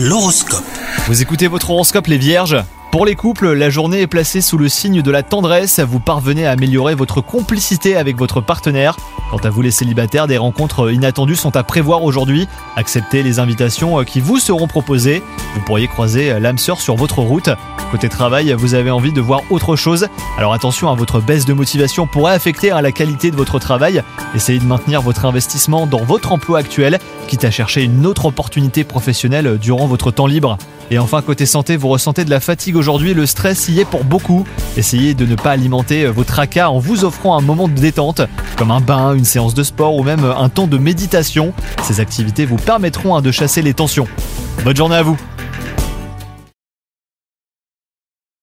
L'horoscope. Vous écoutez votre horoscope les vierges? Pour les couples, la journée est placée sous le signe de la tendresse, vous parvenez à améliorer votre complicité avec votre partenaire. Quant à vous les célibataires, des rencontres inattendues sont à prévoir aujourd'hui. Acceptez les invitations qui vous seront proposées. Vous pourriez croiser l'âme sœur sur votre route. Côté travail, vous avez envie de voir autre chose. Alors attention à votre baisse de motivation pourrait affecter la qualité de votre travail. Essayez de maintenir votre investissement dans votre emploi actuel, quitte à chercher une autre opportunité professionnelle durant votre temps libre. Et enfin, côté santé, vous ressentez de la fatigue aujourd'hui, le stress y est pour beaucoup. Essayez de ne pas alimenter vos tracas en vous offrant un moment de détente, comme un bain, une séance de sport ou même un temps de méditation. Ces activités vous permettront hein, de chasser les tensions. Bonne journée à vous